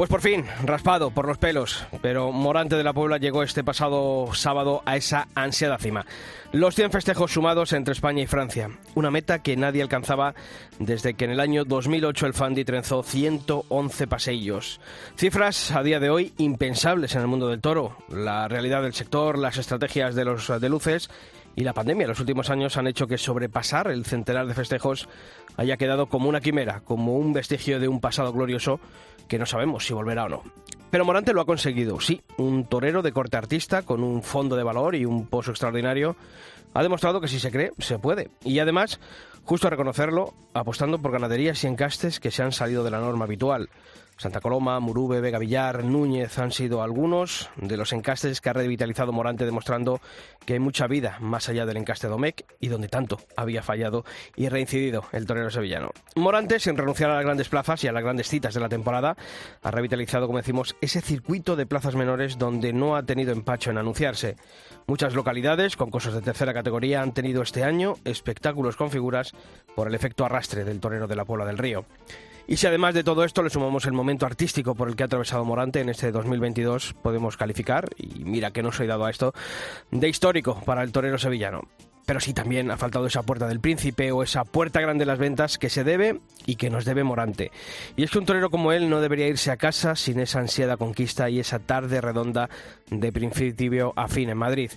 Pues por fin, raspado por los pelos, pero Morante de la Puebla llegó este pasado sábado a esa ansiada cima. Los 100 festejos sumados entre España y Francia, una meta que nadie alcanzaba desde que en el año 2008 el Fandi trenzó 111 paseillos. Cifras a día de hoy impensables en el mundo del toro. La realidad del sector, las estrategias de los de luces y la pandemia en los últimos años han hecho que sobrepasar el centenar de festejos haya quedado como una quimera, como un vestigio de un pasado glorioso que no sabemos si volverá o no. Pero Morante lo ha conseguido, sí, un torero de corte artista con un fondo de valor y un pozo extraordinario ha demostrado que si se cree, se puede. Y además, justo a reconocerlo, apostando por ganaderías y encastes que se han salido de la norma habitual. Santa Coloma, Murube, Vega Villar, Núñez han sido algunos de los encastes que ha revitalizado Morante demostrando que hay mucha vida más allá del encaste Domecq y donde tanto había fallado y reincidido el torero sevillano. Morante, sin renunciar a las grandes plazas y a las grandes citas de la temporada, ha revitalizado, como decimos, ese circuito de plazas menores donde no ha tenido empacho en anunciarse. Muchas localidades con cosas de tercera categoría han tenido este año espectáculos con figuras por el efecto arrastre del torero de la Puebla del Río. Y si además de todo esto le sumamos el momento artístico por el que ha atravesado Morante en este 2022, podemos calificar, y mira que no soy dado a esto, de histórico para el torero sevillano. Pero sí también ha faltado esa puerta del príncipe o esa puerta grande de las ventas que se debe y que nos debe Morante. Y es que un torero como él no debería irse a casa sin esa ansiada conquista y esa tarde redonda de principio a fin en Madrid.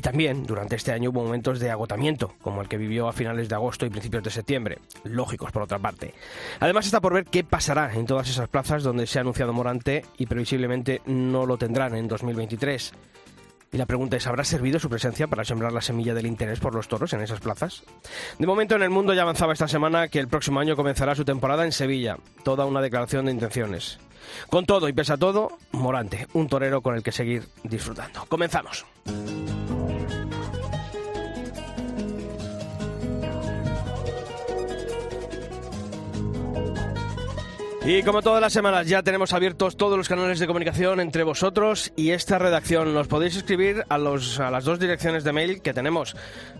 Y también durante este año hubo momentos de agotamiento, como el que vivió a finales de agosto y principios de septiembre. Lógicos, por otra parte. Además está por ver qué pasará en todas esas plazas donde se ha anunciado Morante y previsiblemente no lo tendrán en 2023. Y la pregunta es, ¿habrá servido su presencia para sembrar la semilla del interés por los toros en esas plazas? De momento en el mundo ya avanzaba esta semana que el próximo año comenzará su temporada en Sevilla. Toda una declaración de intenciones. Con todo y pese a todo, Morante, un torero con el que seguir disfrutando. Comenzamos. Y como todas las semanas ya tenemos abiertos todos los canales de comunicación entre vosotros y esta redacción. Nos podéis escribir a, los, a las dos direcciones de mail que tenemos,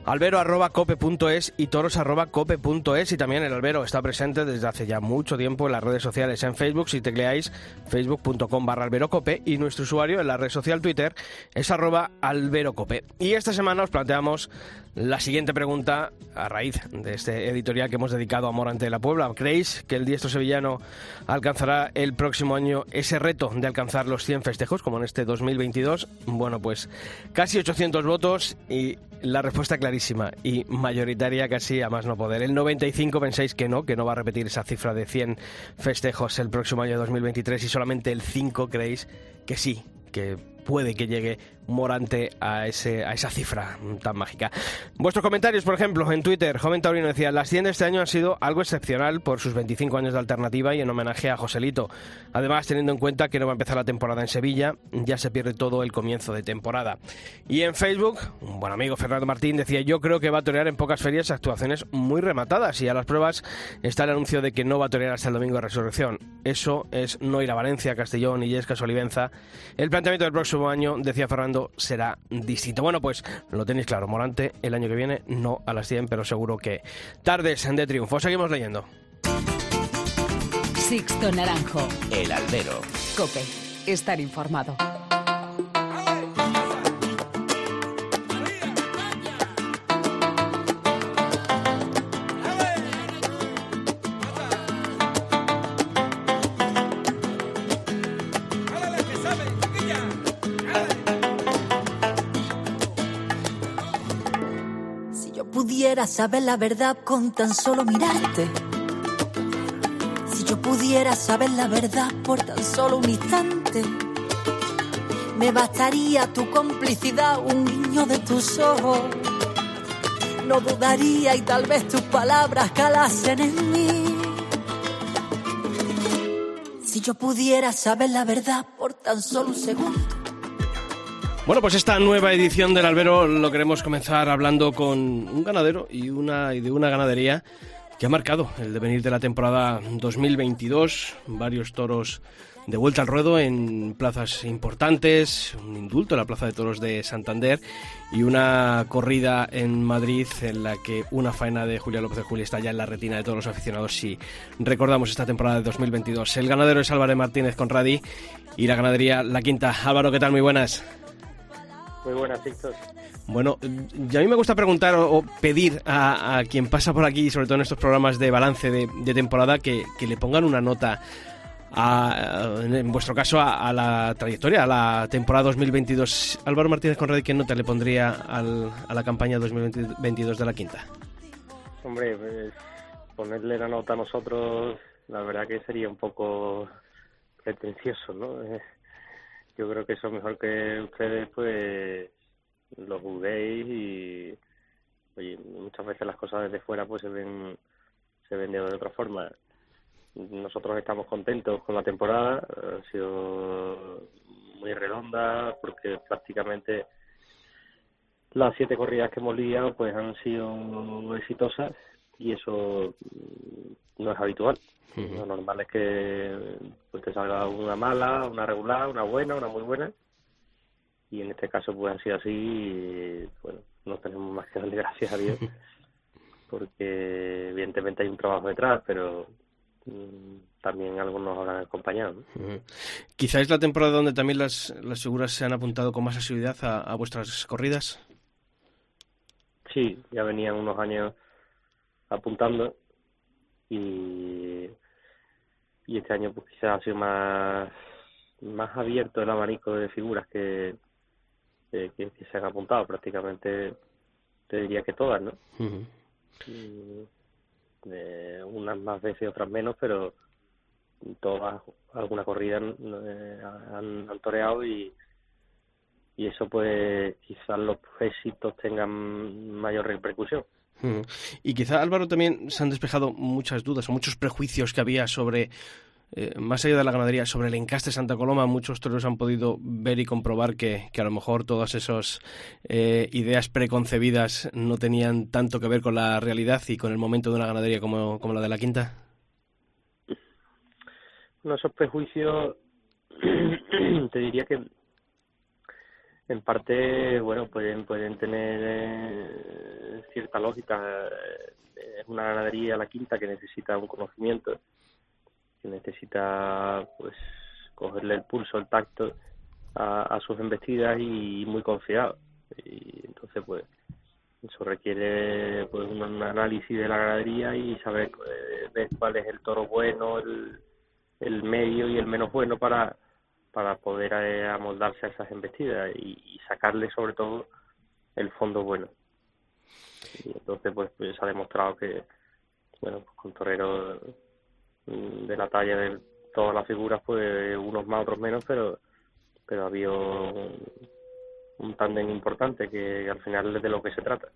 albero.cope.es y toros.cope.es y también el albero está presente desde hace ya mucho tiempo en las redes sociales, en Facebook si tecleáis facebook.com barra alberocope y nuestro usuario en la red social Twitter es arroba alberocope. Y esta semana os planteamos la siguiente pregunta a raíz de este editorial que hemos dedicado a Morante de la Puebla. ¿Creéis que el diestro sevillano alcanzará el próximo año ese reto de alcanzar los 100 festejos como en este 2022? Bueno, pues casi 800 votos y la respuesta clarísima y mayoritaria casi a más no poder. El 95 pensáis que no, que no va a repetir esa cifra de 100 festejos el próximo año 2023 y solamente el 5 creéis que sí, que puede que llegue Morante a, ese, a esa cifra tan mágica. Vuestros comentarios, por ejemplo, en Twitter, Joven Taurino decía, las 100 de este año han sido algo excepcional por sus 25 años de alternativa y en homenaje a Joselito. Además, teniendo en cuenta que no va a empezar la temporada en Sevilla, ya se pierde todo el comienzo de temporada. Y en Facebook, un buen amigo Fernando Martín decía, yo creo que va a torear en pocas ferias actuaciones muy rematadas y a las pruebas está el anuncio de que no va a torear hasta el domingo de resurrección. Eso es no ir a Valencia, Castellón, Illescas, Olivenza. El planteamiento del próximo año, decía Fernando, será distinto. Bueno, pues lo tenéis claro, Morante el año que viene, no a las 100, pero seguro que tardes de triunfo. Seguimos leyendo. Sixto Naranjo. El albero. Cope. Estar informado. Pudiera saber la verdad con tan solo mirarte. Si yo pudiera saber la verdad por tan solo un instante. Me bastaría tu complicidad, un guiño de tus ojos. No dudaría y tal vez tus palabras calasen en mí. Si yo pudiera saber la verdad por tan solo un segundo. Bueno, pues esta nueva edición del Albero lo queremos comenzar hablando con un ganadero y, una, y de una ganadería que ha marcado el devenir de la temporada 2022. Varios toros de vuelta al ruedo en plazas importantes, un indulto en la Plaza de Toros de Santander y una corrida en Madrid en la que una faena de Julia López de Juli está ya en la retina de todos los aficionados si recordamos esta temporada de 2022. El ganadero es Álvaro Martínez Conradi y la ganadería La Quinta. Álvaro, ¿qué tal? Muy buenas. Muy buenas, Víctor. Bueno, a mí me gusta preguntar o, pedir a, quien pasa por aquí, sobre todo en estos programas de balance de, temporada, que, le pongan una nota en vuestro caso, a, la trayectoria, a la temporada 2022. Álvaro Martínez Conrad, ¿qué nota le pondría a la campaña 2022 de la quinta? Hombre, pues, ponerle la nota a nosotros, la verdad que sería un poco pretencioso, ¿no? Yo creo que eso mejor que ustedes, pues, lo juzguéis y, oye, muchas veces las cosas desde fuera, pues, se ven, se ven de otra forma. Nosotros estamos contentos con la temporada, ha sido muy redonda porque prácticamente las siete corridas que hemos lidiado pues han sido exitosas y eso no es habitual. Lo normal es que pues te salga una mala, una regular, una buena, una muy buena y en este caso pues ha sido así y bueno, no tenemos más que darle gracias a Dios porque evidentemente hay un trabajo detrás, pero Mm, también algunos habrán acompañado. Quizá es la temporada donde también las, las figuras se han apuntado con más asiduidad a, vuestras corridas. Sí, ya venían unos años apuntando y, y este año pues quizás ha sido más, más abierto el abanico de figuras que, que, se han apuntado prácticamente te diría que todas, ¿no? eh, unas más veces otras menos, pero todas, alguna corrida eh, han, han, toreado y, y eso pues quizás los éxitos tengan mayor repercusión. Y quizá Álvaro también se han despejado muchas dudas o muchos prejuicios que había sobre eh, más allá de la ganadería, sobre el encaste Santa Coloma, muchos toreros han podido ver y comprobar que, que a lo mejor todas esas eh, ideas preconcebidas no tenían tanto que ver con la realidad y con el momento de una ganadería como, como la de la quinta. No, esos prejuicios, te diría que en parte, bueno, pueden, pueden tener eh, cierta lógica. Es una ganadería, la quinta, que necesita un conocimiento que necesita pues cogerle el pulso, el tacto a, sus embestidas y muy confiado. Y entonces pues eso requiere pues un, análisis de la ganadería y saber eh, cuál es el toro bueno, el, el medio y el menos bueno para para poder eh, amoldarse a esas embestidas y, sacarle sobre todo el fondo bueno. Y entonces pues, pues se ha demostrado que bueno, pues, con toreros Mm, de la talla de todas las figuras, pues unos más, otros menos, pero pero un, un tándem importante que, al final es de lo que se trata.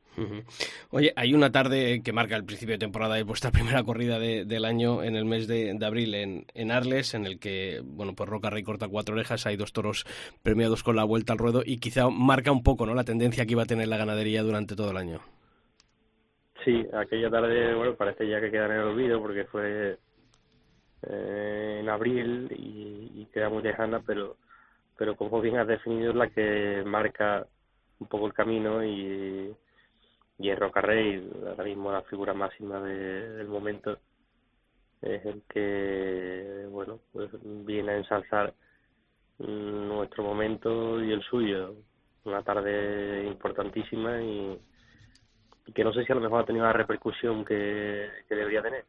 Oye, hay una tarde que marca el principio de temporada de vuestra primera corrida del año en el mes de, abril en, en, Arles, en el que, bueno, pues Roca Rey corta cuatro orejas, hay dos toros premiados con la vuelta al ruedo y quizá marca un poco, ¿no?, la tendencia que iba a tener la ganadería durante todo el año. Sí, aquella tarde, bueno, parece ya que queda en el olvido porque fue eh, en abril y, queda muy lejana, pero, pero como bien has definido es la que marca un poco el camino y, y es Rocarrey, ahora mismo la figura máxima del momento, es el que, bueno, pues viene a ensalzar nuestro momento y el suyo. Una tarde importantísima y, que no sé si a lo mejor ha tenido la repercusión que, que debería tener.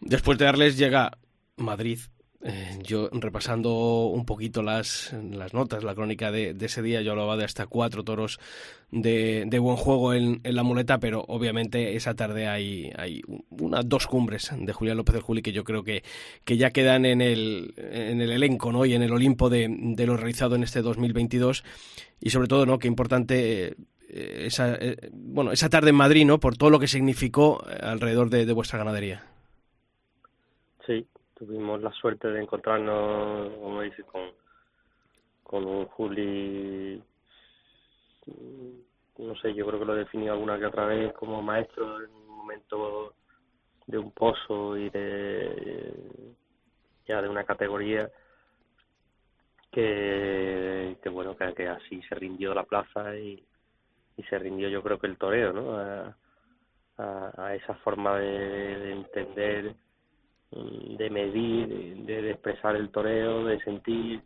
Después de darles llega Madrid, Eh, yo repasando un poquito las, las notas, la crónica de, ese día, yo hablaba de hasta cuatro toros de, buen juego en, la muleta, pero obviamente esa tarde hay, hay unas dos cumbres de Julián López de Juli que yo creo que, que ya quedan en el, en el elenco ¿no? y en el Olimpo de, de lo realizado en este 2022 y sobre todo, ¿no? Qué importante eh, esa, eh, bueno, esa tarde en Madrid, ¿no? Por todo lo que significó alrededor de, vuestra ganadería. Sí, tuvimos la suerte de encontrarnos, como dice, con, con un Juli, no sé, yo creo que lo he definido alguna que otra vez como maestro en un momento de un pozo y de ya de una categoría que, bueno, que, así se rindió la plaza y, se rindió yo creo que el toreo, ¿no? A, a, esa forma de, entender, de medir, de, expresar el toreo, de sentir,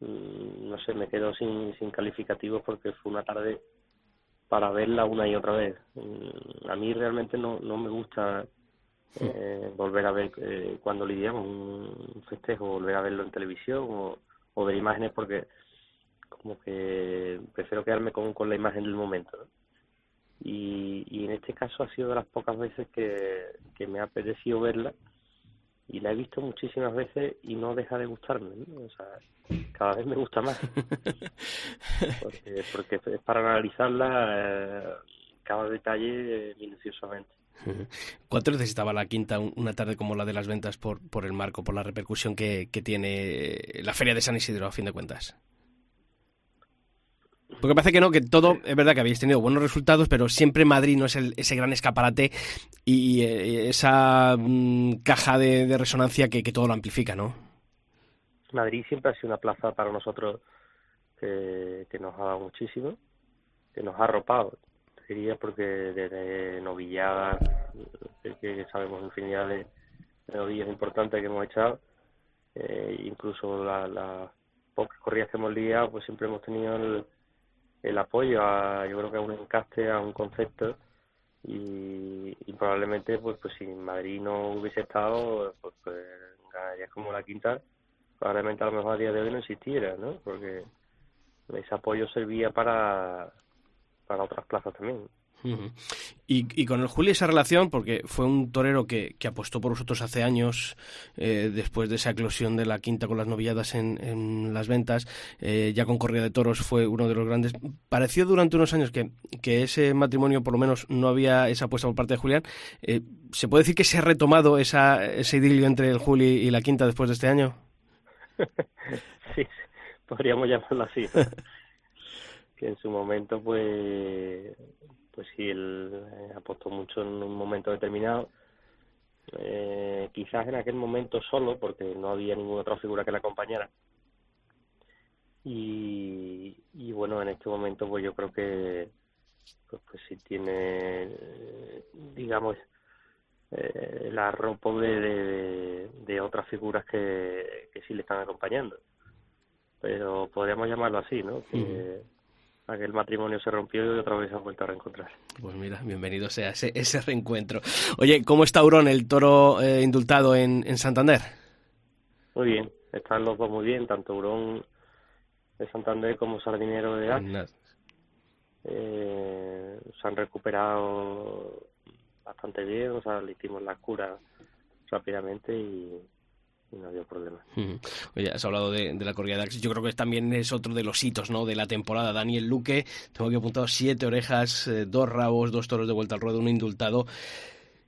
mm, no sé, me quedo sin, sin calificativos porque fue una tarde para verla una y otra vez. Mm, a mí realmente no, no me gusta eh, volver a ver eh, cuando lidiamos un festejo, volver a verlo en televisión o o ver imágenes porque como que prefiero quedarme con, con la imagen del momento. Y, y en este caso ha sido de las pocas veces que, que me ha apetecido verla y la he visto muchísimas veces y no deja de gustarme. O sea, cada vez me gusta más. Porque, porque es para analizarla eh, cada detalle minuciosamente. ¿Cuánto necesitaba la quinta una tarde como la de las ventas por, por el marco, por la repercusión que, que tiene la Feria de San Isidro, a fin de cuentas? Porque parece que no, que todo, es verdad que habéis tenido buenos resultados, pero siempre Madrid no es el, ese gran escaparate y, eh, esa mm, caja de, resonancia que, que, todo lo amplifica, ¿no? Madrid siempre ha sido una plaza para nosotros que, que nos ha dado muchísimo, que nos ha arropado diría porque desde novilladas, que sabemos infinidad de, novillas importantes que hemos echado, eh, incluso las la pocas corridas que hemos lidiado, pues siempre hemos tenido el, el apoyo a, yo creo que a un encaste, a un concepto, y, probablemente pues pues si Madrid no hubiese estado, pues, pues ganarías como la quinta, probablemente a lo mejor a día de hoy no existiera, ¿no? Porque ese apoyo servía para para otras plazas también. Y, con el Juli esa relación, porque fue un torero que, que apostó por vosotros hace años, eh, después de esa eclosión de la quinta con las novilladas en, en las ventas, eh, ya con corrida de toros fue uno de los grandes. Pareció durante unos años que, que ese matrimonio, por lo menos, no había esa apuesta por parte de Julián. Eh, ¿Se puede decir que se ha retomado esa, ese idilio entre el Juli y la quinta después de este año? sí, podríamos llamarlo así. en su momento pues pues sí él eh, apostó mucho en un momento determinado. Eh, quizás en aquel momento solo porque no había ninguna otra figura que la acompañara. Y, y bueno en este momento pues yo creo que pues, pues sí tiene digamos eh, la ropa de, de, otras figuras que, que sí le están acompañando. Pero podríamos llamarlo así no que, aquel matrimonio se rompió y otra vez se ha vuelto a reencontrar. Pues mira, bienvenido sea ese, ese reencuentro. Oye, ¿cómo está Aurón, el toro eh, indultado en, en Santander? Muy bien, están los dos muy bien, tanto Aurón de Santander como Sardinero de Ax. Eh, se han recuperado bastante bien, o sea, le hicimos la cura rápidamente y, no había problema. Oye, has hablado de, la corrida de Axis. Yo creo que también es otro de los hitos ¿no? de la temporada. Daniel Luque, tengo aquí apuntado siete orejas, eh, dos rabos, dos toros de vuelta al ruedo, un indultado.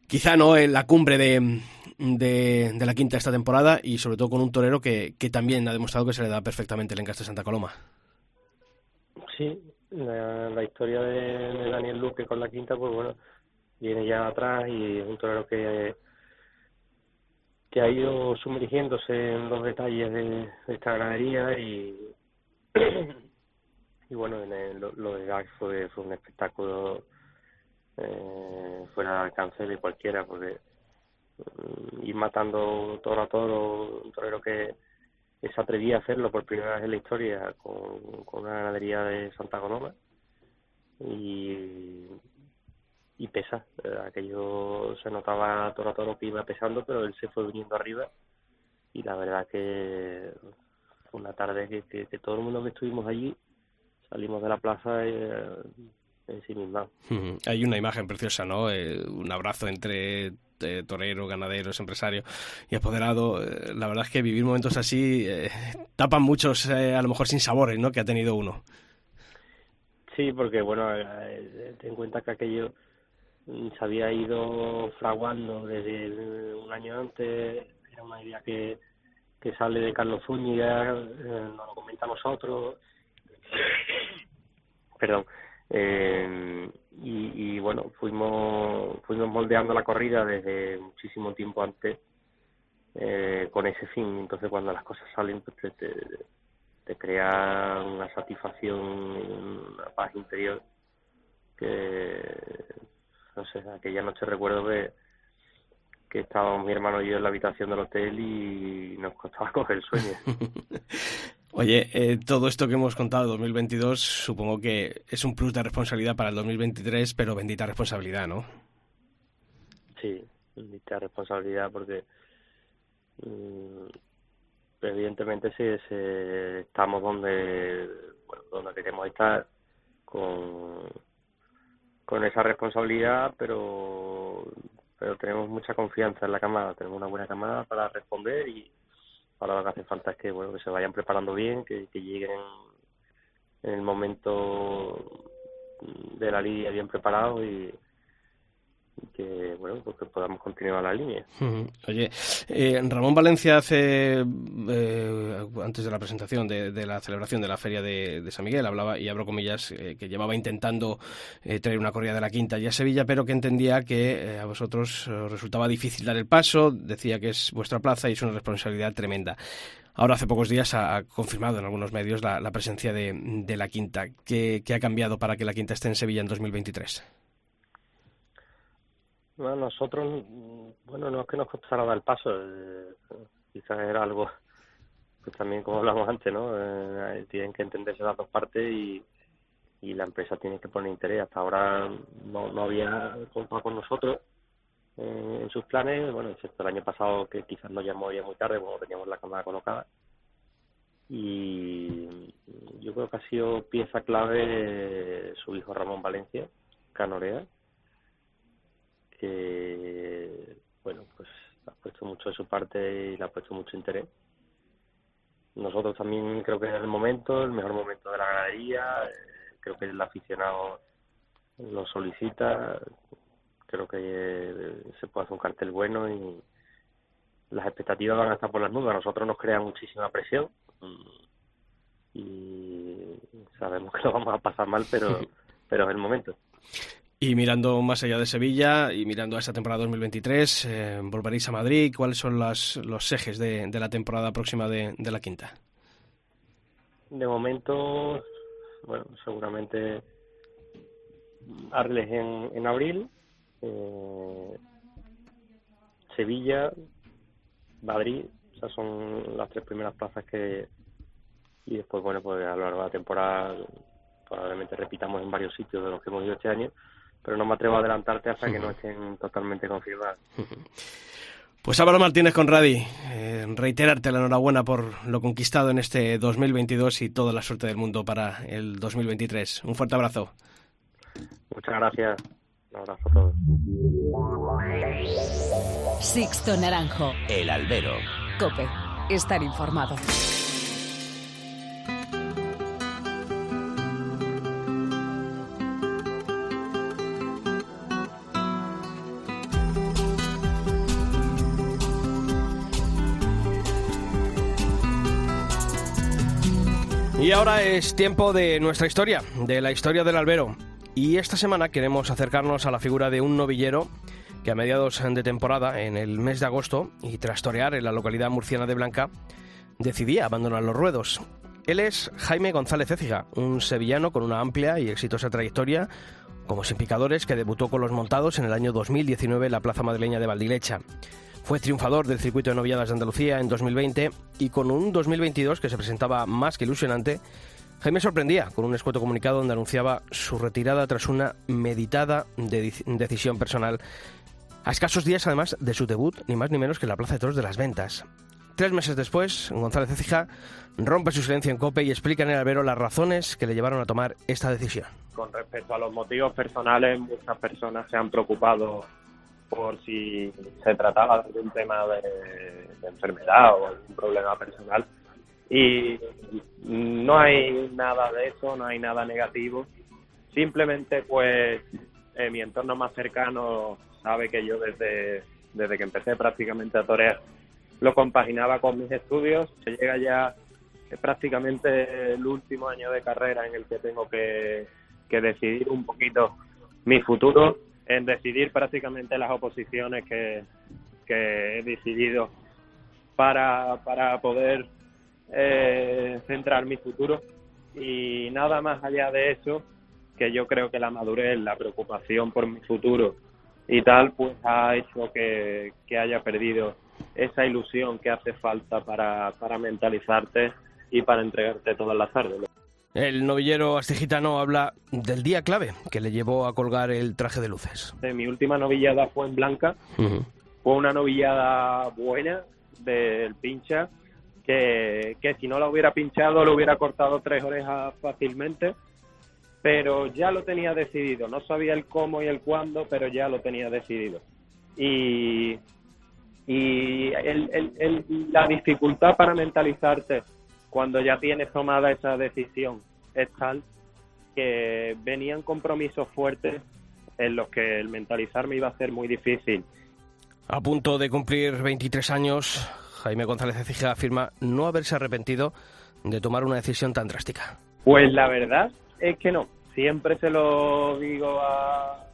Quizá no en la cumbre de, de, la quinta esta temporada y sobre todo con un torero que, que también ha demostrado que se le da perfectamente el encaste Santa Coloma. Sí, la, historia de, Daniel Luque con la quinta, pues bueno, viene ya atrás y es un torero que que ha ido sumergiéndose en los detalles de, esta ganadería y y bueno lo, de Gax fue, fue un espectáculo eh, fuera de alcance de cualquiera porque mm, ir matando toro a toro un torero que, se atrevía a hacerlo por primera vez en la historia con, con una ganadería de Santa Coloma y y pesa. Eh, aquello se notaba todo a todo que iba pesando, pero él se fue viniendo arriba y la verdad que fue una tarde que, que, todo el mundo que estuvimos allí salimos de la plaza eh, en sí misma. Hay una imagen preciosa, ¿no? Eh, un abrazo entre eh, torero, ganaderos, empresario y apoderado. Eh, la verdad es que vivir momentos así tapan muchos, a lo mejor sin sabores, ¿no? Que ha tenido uno. Sí, porque bueno, ten en cuenta que aquello se había ido fraguando desde un año antes, era una idea que, que sale de Carlos Zúñiga, nos lo comenta nosotros. Perdón, eh, y, bueno, fuimos, fuimos moldeando la corrida desde muchísimo tiempo antes eh, con ese fin. Entonces, cuando las cosas salen, pues te, te, crea una satisfacción, una paz interior que, no sé, aquella noche recuerdo que, que estábamos mi hermano y yo en la habitación del hotel y nos costaba coger el sueño. Oye, eh, todo esto que hemos contado 2022 supongo que es un plus de responsabilidad para el 2023, pero bendita responsabilidad, ¿no? Sí, bendita responsabilidad porque mm, evidentemente sí, estamos donde bueno, donde queremos estar con con esa responsabilidad, pero pero tenemos mucha confianza en la camada, tenemos una buena camada para responder y Ahora lo que hace falta es que, bueno, que se vayan preparando bien, que, que lleguen en el momento de la liga bien preparados y, que bueno pues que podamos continuar la línea. Oye, eh, Ramón Valencia hace eh, antes de la presentación de, la celebración de la feria de, San Miguel hablaba y abro comillas eh, que llevaba intentando traer una corrida de la quinta ya a Sevilla, pero que entendía que a vosotros os resultaba difícil dar el paso, decía que es vuestra plaza y es una responsabilidad tremenda. Ahora, hace pocos días, ha, confirmado en algunos medios la, presencia de, la quinta. ¿Qué, ¿Qué ha cambiado para que la quinta esté en Sevilla en 2023? Bueno, nosotros, mm, bueno, no es que nos costara dar el paso, eh, quizás era algo, pues también como hablamos antes, ¿no? Eh, tienen que entenderse las dos partes y, y la empresa tiene que poner interés. Hasta ahora no, no habían contado con nosotros eh, en sus planes, bueno, excepto el año pasado que quizás nos llamó ya muy tarde cuando teníamos la cámara colocada. Y yo creo que ha sido pieza clave su hijo Ramón Valencia, Canorea, que, bueno, pues ha puesto mucho de su parte y le ha puesto mucho interés. Nosotros también creo que es el momento, el mejor momento de la ganadería, eh, creo que el aficionado lo solicita, creo que eh, se puede hacer un cartel bueno y las expectativas van a estar por las nubes. A nosotros nos crea muchísima presión y sabemos que lo vamos a pasar mal, pero, pero es el momento. Y mirando más allá de Sevilla y mirando a esta temporada 2023, eh, ¿volveréis a Madrid? ¿Cuáles son las, los ejes de, la temporada próxima de, la quinta? De momento, bueno, seguramente Arles en, en abril, eh, Sevilla, Madrid, esas son las tres primeras plazas que... Y después, bueno, pues a lo largo de la temporada probablemente repitamos en varios sitios de los que hemos ido este año pero no me atrevo a adelantarte hasta que no estén totalmente confirmadas. Pues Álvaro Martínez Conradi, eh, reiterarte la enhorabuena por lo conquistado en este 2022 y toda la suerte del mundo para el 2023. Un fuerte abrazo. Muchas gracias. Un abrazo a todos. Sixto Naranjo. El albero. Cope. Estar informado. Y ahora es tiempo de nuestra historia, de la historia del albero. Y esta semana queremos acercarnos a la figura de un novillero que a mediados de temporada, en el mes de agosto, y tras torear en la localidad murciana de Blanca, decidía abandonar los ruedos. Él es Jaime González Écija, un sevillano con una amplia y exitosa trayectoria como sin picadores que debutó con los montados en el año 2019 en la Plaza Madrileña de Valdilecha. Fue triunfador del circuito de noviadas de Andalucía en 2020 y con un 2022 que se presentaba más que ilusionante, Jaime sorprendía con un escueto comunicado donde anunciaba su retirada tras una meditada decisión personal, a escasos días además de su debut, ni más ni menos que en la Plaza de Toros de las Ventas. Tres meses después, González Ecija rompe su silencio en COPE y explica en el albero las razones que le llevaron a tomar esta decisión. Con respecto a los motivos personales, muchas personas se han preocupado por si se trataba de un tema de, enfermedad o algún problema personal. Y no hay nada de eso, no hay nada negativo. Simplemente, pues, eh, mi entorno más cercano sabe que yo desde, desde que empecé prácticamente a torear lo compaginaba con mis estudios. Se llega ya prácticamente el último año de carrera en el que tengo que, que decidir un poquito mi futuro en decidir prácticamente las oposiciones que, que he decidido para, para poder eh, centrar mi futuro y nada más allá de eso que yo creo que la madurez, la preocupación por mi futuro y tal, pues ha hecho que, que haya perdido esa ilusión que hace falta para, para mentalizarte y para entregarte todas las tardes. El novillero astigitano habla del día clave que le llevó a colgar el traje de luces. Mi última novillada fue en Blanca. Fue una novillada buena del pincha que, que si no la hubiera pinchado lo hubiera cortado tres orejas fácilmente. Pero ya lo tenía decidido. No sabía el cómo y el cuándo, pero ya lo tenía decidido. Y, y la dificultad para mentalizarte cuando ya tienes tomada esa decisión es tal que venían compromisos fuertes en los que el mentalizarme iba a ser muy difícil. A punto de cumplir 23 años, Jaime González Ecija afirma no haberse arrepentido de tomar una decisión tan drástica. Pues la verdad es que no. Siempre se lo digo a,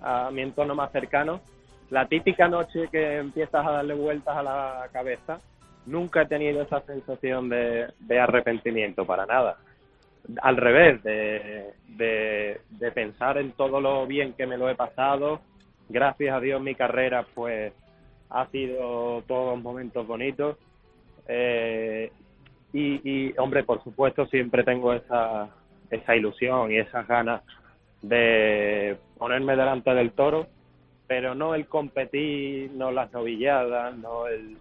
a mi entorno más cercano. La típica noche que empiezas a darle vueltas a la cabeza nunca he tenido esa sensación de, arrepentimiento para nada. Al revés, de, pensar en todo lo bien que me lo he pasado. Gracias a Dios mi carrera pues ha sido todos momentos bonitos. Eh, y, y, hombre, por supuesto siempre tengo esa, esa ilusión y esas ganas de ponerme delante del toro, pero no el competir, no las novilladas, no el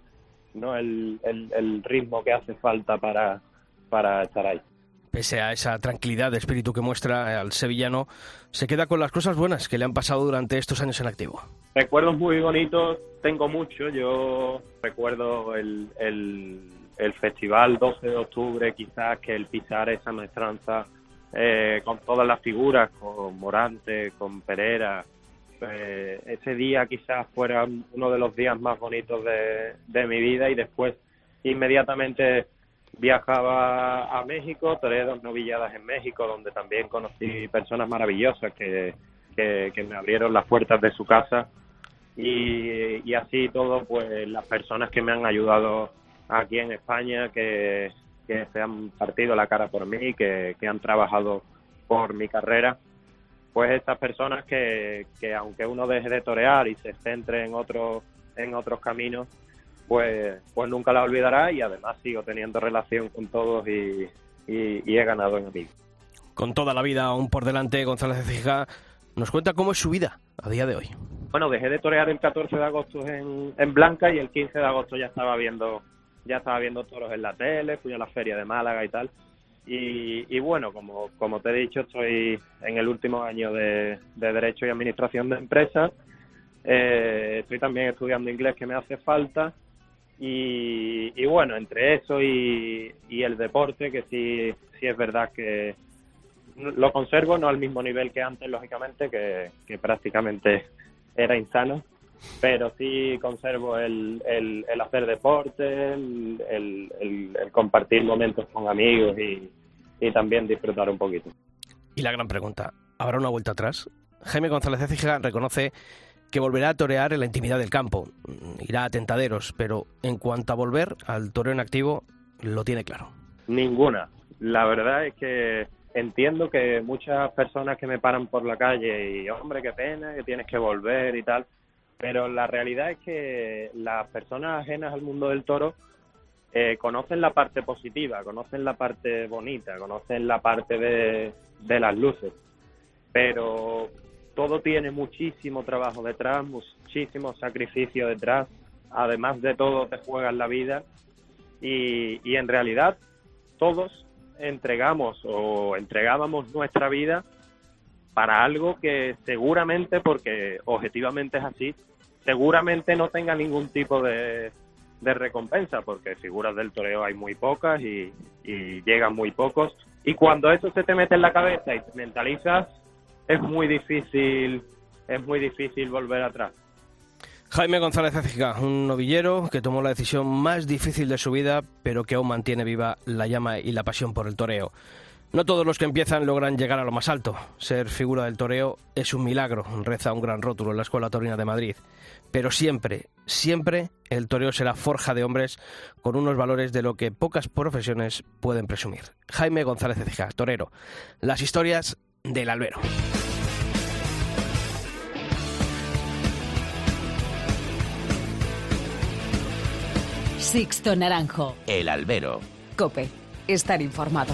no el, el, ritmo que hace falta para, para estar ahí. Pese a esa tranquilidad de espíritu que muestra al sevillano, se queda con las cosas buenas que le han pasado durante estos años en activo. Recuerdos muy bonitos, tengo mucho. Yo recuerdo el, el, el festival 12 de octubre, quizás que el pisar esa maestranza eh, con todas las figuras, con Morante, con Pereira, pues, ese día quizás fuera uno de los días más bonitos de, mi vida y después inmediatamente viajaba a México, toreé dos novilladas en México donde también conocí personas maravillosas que, me abrieron las puertas de su casa. Y, así todo pues las personas que me han ayudado aquí en España que, se han partido la cara por mí, que han trabajado por mi carrera pues estas personas que, que aunque uno deje de torear y se centre en otros en otros caminos pues pues nunca la olvidará y además sigo teniendo relación con todos y, y, he ganado en amigos. Con toda la vida aún por delante, González de nos cuenta cómo es su vida a día de hoy. Bueno, dejé de torear el 14 de agosto en, en Blanca y el 15 de agosto ya estaba viendo ya estaba viendo toros en la tele, fui a la feria de Málaga y tal y, bueno, como, como te he dicho, estoy en el último año de, Derecho y Administración de Empresas. Eh, estoy también estudiando inglés que me hace falta. Y, bueno, entre eso y, el deporte, que sí, sí es verdad que lo conservo, no al mismo nivel que antes, lógicamente, que, prácticamente era insano, pero sí conservo el, el, hacer deporte, el, el, compartir momentos con amigos y, y, también disfrutar un poquito. Y la gran pregunta, ¿habrá una vuelta atrás? Jaime González Ecija reconoce que volverá a torear en la intimidad del campo, irá a tentaderos, pero en cuanto a volver al toreo en activo, lo tiene claro. Ninguna. La verdad es que entiendo que muchas personas que me paran por la calle y, hombre, qué pena, que tienes que volver y tal, pero la realidad es que las personas ajenas al mundo del toro eh, conocen la parte positiva, conocen la parte bonita, conocen la parte de, de las luces, pero todo tiene muchísimo trabajo detrás, muchísimo sacrificio detrás, además de todo te juegas la vida. Y, y en realidad todos entregamos o entregábamos nuestra vida para algo que seguramente, porque objetivamente es así, seguramente no tenga ningún tipo de, de recompensa, porque figuras del toreo hay muy pocas y, llegan muy pocos. Y cuando eso se te mete en la cabeza y te mentalizas, es muy difícil, es muy difícil volver atrás. Jaime González Ecija, un novillero que tomó la decisión más difícil de su vida, pero que aún mantiene viva la llama y la pasión por el toreo. No todos los que empiezan logran llegar a lo más alto. Ser figura del toreo es un milagro, reza un gran rótulo en la Escuela Torina de Madrid. Pero siempre, siempre el toreo será forja de hombres con unos valores de lo que pocas profesiones pueden presumir. Jaime González Ecija, torero. Las historias del albero. Sixto Naranjo. El albero. Cope. Estar informado.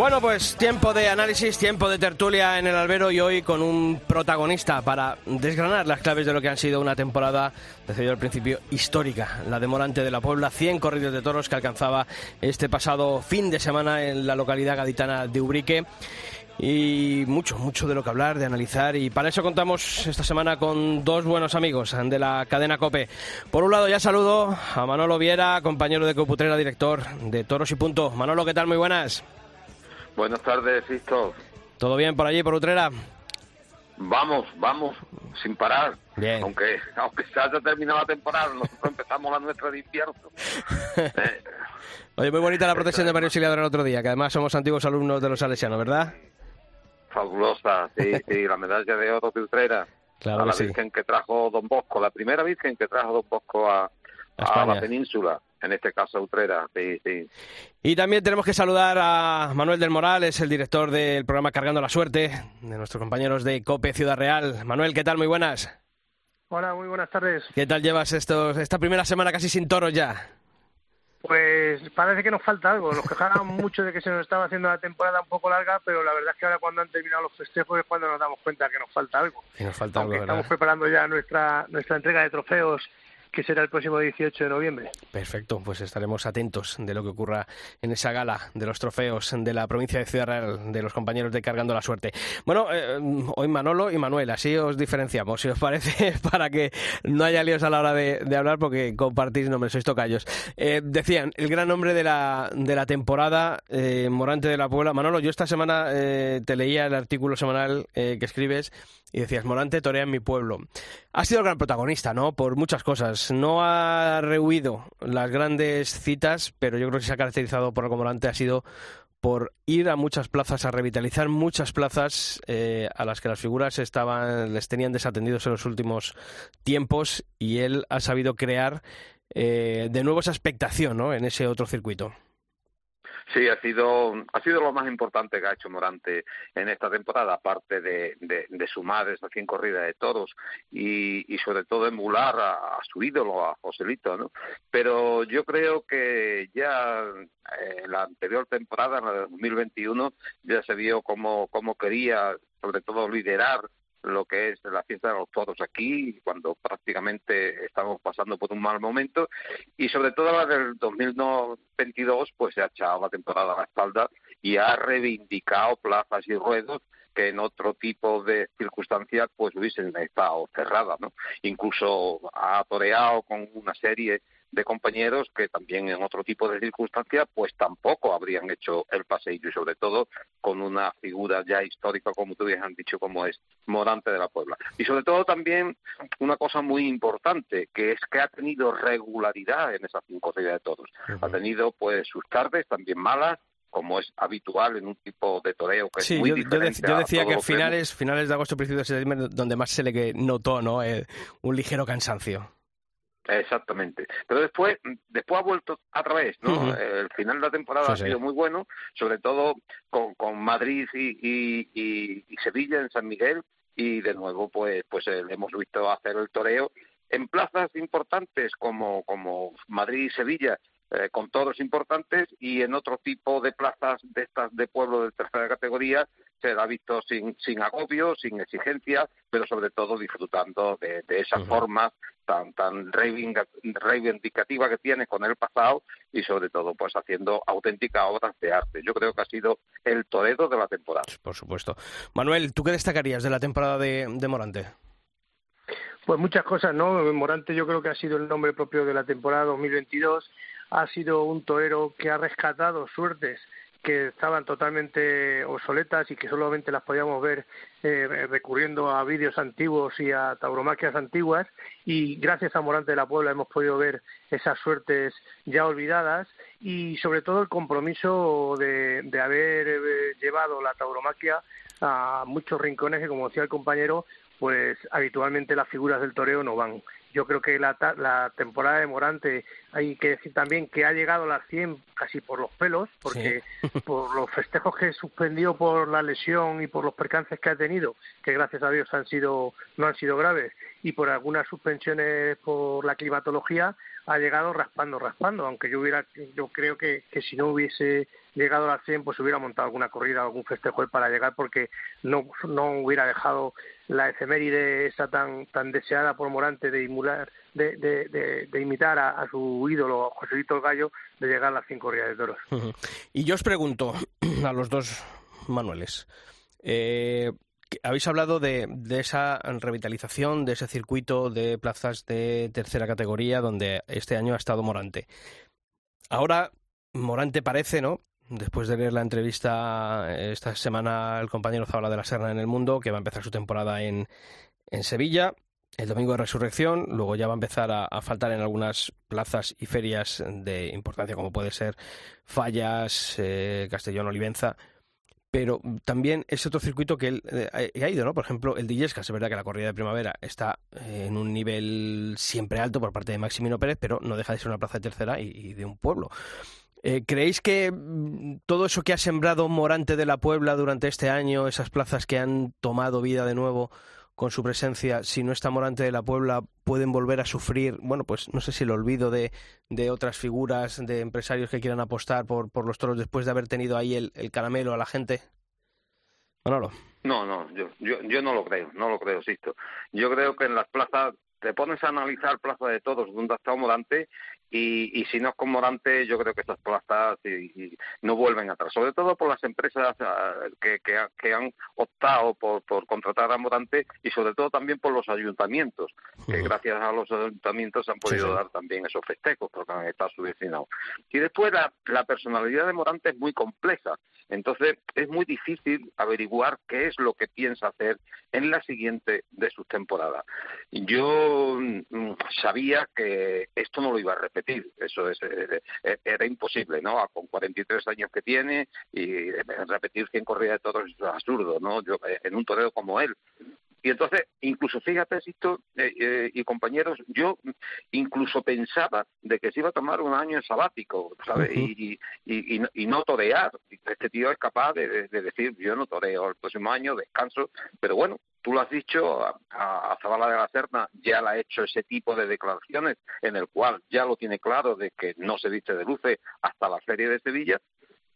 Bueno, pues tiempo de análisis, tiempo de tertulia en el albero y hoy con un protagonista para desgranar las claves de lo que han sido una temporada, decidido al principio, histórica. La de Morante de la Puebla, 100 corridos de toros que alcanzaba este pasado fin de semana en la localidad gaditana de Ubrique. Y mucho, mucho de lo que hablar, de analizar. Y para eso contamos esta semana con dos buenos amigos de la cadena Cope. Por un lado, ya saludo a Manolo Viera, compañero de Coputrera, director de Toros y Punto. Manolo, ¿qué tal? Muy buenas. Buenas tardes, Sisto. ¿Todo bien por allí, por Utrera? Vamos, vamos, sin parar. Bien. Aunque aunque se haya terminado la temporada, nosotros empezamos la nuestra de invierno. Eh, Oye, muy bonita la protección de Mario Auxiliador el otro día, que además somos antiguos alumnos de los salesianos, ¿verdad? fabulosa, sí, sí, la medalla de oro de Utrera. Claro a la que sí. Virgen que trajo Don Bosco, la primera Virgen que trajo Don Bosco a, A la península, en este caso Utrera, sí, sí. Y también tenemos que saludar a Manuel del Moral, es el director del programa Cargando la Suerte, de nuestros compañeros de COPE Ciudad Real. Manuel, ¿qué tal? Muy buenas. Hola, muy buenas tardes. ¿Qué tal llevas estos, esta primera semana casi sin toros ya? Pues parece que nos falta algo. Nos quejaban mucho de que se nos estaba haciendo la temporada un poco larga, pero la verdad es que ahora cuando han terminado los festejos es cuando nos damos cuenta que nos falta algo. Que nos falta algo, Aunque ¿verdad? estamos preparando ya nuestra nuestra entrega de trofeos, que será el próximo 18 de noviembre. Perfecto, pues estaremos atentos de lo que ocurra en esa gala de los trofeos de la provincia de Ciudad Real, de los compañeros de Cargando la Suerte. Bueno, eh, hoy Manolo y Manuel, así os diferenciamos, si os parece, para que no haya líos a la hora de, hablar, porque compartís nombres, sois tocayos. Eh, decían, el gran nombre de la, de la temporada, eh, Morante de la Puebla. Manolo, yo esta semana eh, te leía el artículo semanal eh, que escribes y decías, Morante torea en mi pueblo. Ha sido el gran protagonista, ¿no? Por muchas cosas. No ha rehuido las grandes citas, pero yo creo que se ha caracterizado por algo Morante ha sido por ir a muchas plazas, a revitalizar muchas plazas eh, a las que las figuras estaban, les tenían desatendidos en los últimos tiempos y él ha sabido crear eh, de nuevo esa expectación ¿no? en ese otro circuito. Sí, ha sido, ha sido lo más importante que ha hecho Morante en esta temporada, aparte de, de, de sumar esa 100 corridas de toros y, y sobre todo emular a, a, su ídolo, a Joselito, ¿no? Pero yo creo que ya eh, en la anterior temporada, en la de 2021, ya se vio cómo, cómo quería, sobre todo, liderar lo que es la fiesta de los toros aquí, cuando prácticamente estamos pasando por un mal momento, y sobre todo la del 2022, pues se ha echado la temporada a la espalda y ha reivindicado plazas y ruedos que en otro tipo de circunstancias pues hubiesen estado cerradas, ¿no? Incluso ha toreado con una serie de compañeros que también en otro tipo de circunstancias pues tampoco habrían hecho el paseillo y sobre todo con una figura ya histórica como tú bien han dicho como es Morante de la Puebla y sobre todo también una cosa muy importante que es que ha tenido regularidad en esa cinco de todos uh -huh. ha tenido pues sus tardes también malas como es habitual en un tipo de toreo que sí, es muy yo, diferente yo, yo decía que a finales, finales de agosto, principios de septiembre, donde más se le notó ¿no? Eh, un ligero cansancio. Exactamente. Pero después, después ha vuelto a través, ¿no? Uh -huh. El final de la temporada sí, ha sido sí. muy bueno, sobre todo con, con Madrid y, y, y, y, Sevilla en San Miguel. y de nuevo pues pues eh, le hemos visto hacer el toreo en plazas importantes como como Madrid y Sevilla eh, con toros importantes y en otro tipo de plazas de estas de pueblo de tercera categoría se la ha visto sin, sin agobio, sin exigencia, pero sobre todo disfrutando de, de esa forma tan, tan reivindicativa que tiene con el pasado y sobre todo pues haciendo auténticas obras de arte. Yo creo que ha sido el Toledo de la temporada. Por supuesto. Manuel, ¿tú qué destacarías de la temporada de, de Morante? Pues muchas cosas, ¿no? Morante yo creo que ha sido el nombre propio de la temporada 2022 ha sido un torero que ha rescatado suertes que estaban totalmente obsoletas y que solamente las podíamos ver eh, recurriendo a vídeos antiguos y a tauromaquias antiguas. Y gracias a Morante de la Puebla hemos podido ver esas suertes ya olvidadas y sobre todo el compromiso de, de haber eh, llevado la tauromaquia a muchos rincones que como decía el compañero pues habitualmente las figuras del toreo no van yo creo que la, la temporada de Morante hay que decir también que ha llegado a las 100 casi por los pelos, porque por los festejos que suspendió por la lesión y por los percances que ha tenido, que gracias a Dios han sido no han sido graves, y por algunas suspensiones por la climatología, ha llegado raspando, raspando, aunque yo hubiera, yo creo que, que si no hubiese llegado a las 100, pues hubiera montado alguna corrida, algún festejo para llegar, porque no, no hubiera dejado la efeméride esa tan, tan deseada por Morante de, imular, de, imitar a, su ídolo, Joséito el Gallo, de llegar a las 100 corridas de toros. Y yo os pregunto a los dos Manueles, eh, habéis hablado de, de, esa revitalización, de ese circuito de plazas de tercera categoría donde este año ha estado Morante. Ahora Morante parece, ¿no? Después de leer la entrevista esta semana el compañero Zabala de la Serna en El Mundo, que va a empezar su temporada en, en Sevilla, el domingo de resurrección, luego ya va a empezar a, a, faltar en algunas plazas y ferias de importancia como puede ser Fallas, eh, Castellón, Olivenza, pero también es otro circuito que él eh, ha ido, ¿no? Por ejemplo, el de Illescas, es verdad que la corrida de primavera está eh, en un nivel siempre alto por parte de Maximino Pérez, pero no deja de ser una plaza de tercera y, de un pueblo. Eh, ¿Creéis que mm, todo eso que ha sembrado Morante de la Puebla durante este año, esas plazas que han tomado vida de nuevo con su presencia, si no está Morante de la Puebla, pueden volver a sufrir, bueno, pues no sé si el olvido de, de otras figuras, de empresarios que quieran apostar por, por los toros después de haber tenido ahí el, el caramelo a la gente? Manolo. No, no, yo, yo, yo no lo creo, no lo creo, Sisto. Yo creo que en las plazas te pones a analizar plaza de todos donde ha estado Morante y, y si no es con Morante, yo creo que estas plazas y, y no vuelven atrás, sobre todo por las empresas uh, que, que, que, han optado por, por, contratar a Morante y sobre todo también por los ayuntamientos, que gracias a los ayuntamientos han podido sí, sí. dar también esos festejos porque han estado subvencionados. Y después la, la personalidad de Morante es muy compleja, entonces es muy difícil averiguar qué es lo que piensa hacer en la siguiente de sus temporadas. Yo mm, sabía que esto no lo iba a repetir repetir. Eso es, eh, eh, era imposible, ¿no? Con 43 años que tiene y repetir 100 corridas de toros es absurdo, ¿no? Yo, eh, en un torero como él. Y entonces, incluso fíjate, Sisto eh, eh, y compañeros, yo incluso pensaba de que se iba a tomar un año sabático, ¿sabes? Uh -huh. y, y, y, y, no torear. Este tío es capaz de, de, decir, yo no toreo el próximo año, descanso, pero bueno, tú lo has dicho, a, a, Zabala de la Serna ya le ha hecho ese tipo de declaraciones en el cual ya lo tiene claro de que no se viste de luces hasta la Feria de Sevilla,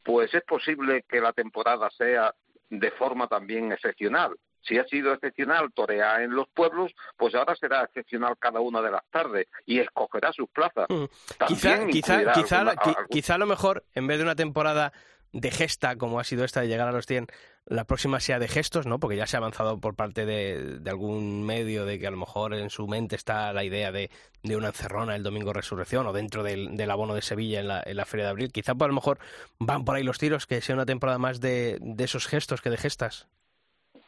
pues es posible que la temporada sea de forma también excepcional. Si ha sido excepcional torear en los pueblos, pues ahora será excepcional cada una de las tardes y escogerá sus plazas. Mm. Quizá, quizá, quizá, alguna, quizá a lo mejor, en vez de una temporada de gesta, como ha sido esta de llegar a los 100, la próxima sea de gestos, ¿no? Porque ya se ha avanzado por parte de, de algún medio de que a lo mejor en su mente está la idea de, de una encerrona el domingo resurrección o dentro del, del abono de Sevilla en la, en la, Feria de Abril. Quizá pues, a lo mejor van por ahí los tiros, que sea una temporada más de, de esos gestos que de gestas.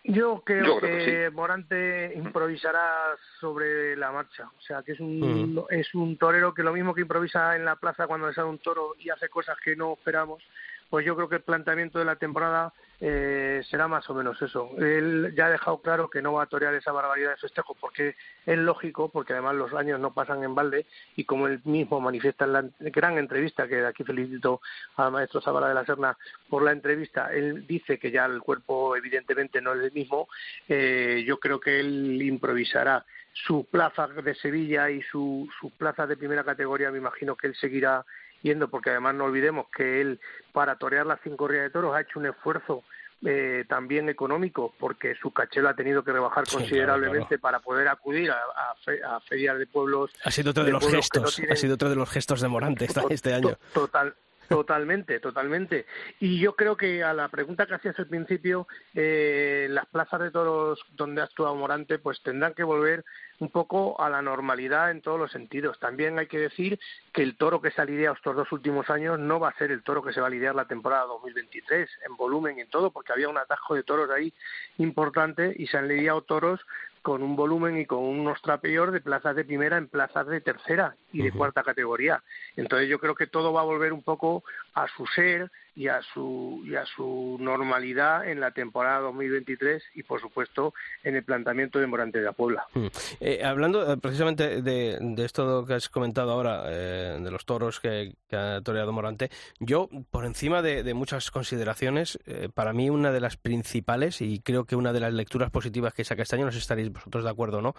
Yo creo, Yo creo que, que sí. Morante improvisará sobre la marcha. O sea, que es un, mm. es un torero que lo mismo que improvisa en la plaza cuando le sale un toro y hace cosas que no esperamos, pues yo creo que el planteamiento de la temporada eh, será más o menos eso. Él ya ha dejado claro que no va a torear esa barbaridad de festejo porque es lógico, porque además los años no pasan en balde y como él mismo manifiesta en la gran entrevista, que de aquí felicito al maestro Zabala de la Serna por la entrevista, él dice que ya el cuerpo evidentemente no es el mismo, eh, yo creo que él improvisará su plaza de Sevilla y su, su plaza de primera categoría, me imagino que él seguirá yendo, porque además no olvidemos que él, para torear las cinco rías de toros, ha hecho un esfuerzo eh, también económico, porque su caché lo ha tenido que rebajar considerablemente para poder acudir a, a, ferias de pueblos. Ha sido otro de, los gestos, ha sido otro de los gestos de Morante este año. Total, Totalmente, totalmente. Y yo creo que a la pregunta que hacías al principio, eh, las plazas de toros donde ha actuado Morante, pues tendrán que volver un poco a la normalidad en todos los sentidos. También hay que decir que el toro que se ha lidiado estos dos últimos años no va a ser el toro que se va a lidiar la temporada 2023, en volumen y en todo, porque había un atajo de toros ahí importante y se han lidiado toros con un volumen y con unos trapeos de plazas de primera en plazas de tercera y de cuarta categoría. Entonces yo creo que todo va a volver un poco a su ser y a su y a su normalidad en la temporada 2023 y por supuesto en el planteamiento de Morante de la Puebla. Mm. Eh, hablando eh, precisamente de, de, esto que has comentado ahora eh, de los toros que, ha toreado Morante, yo por encima de, muchas consideraciones para mí una de las principales y creo que una de las lecturas positivas que saca este año, no sé si estaréis vosotros de acuerdo o no,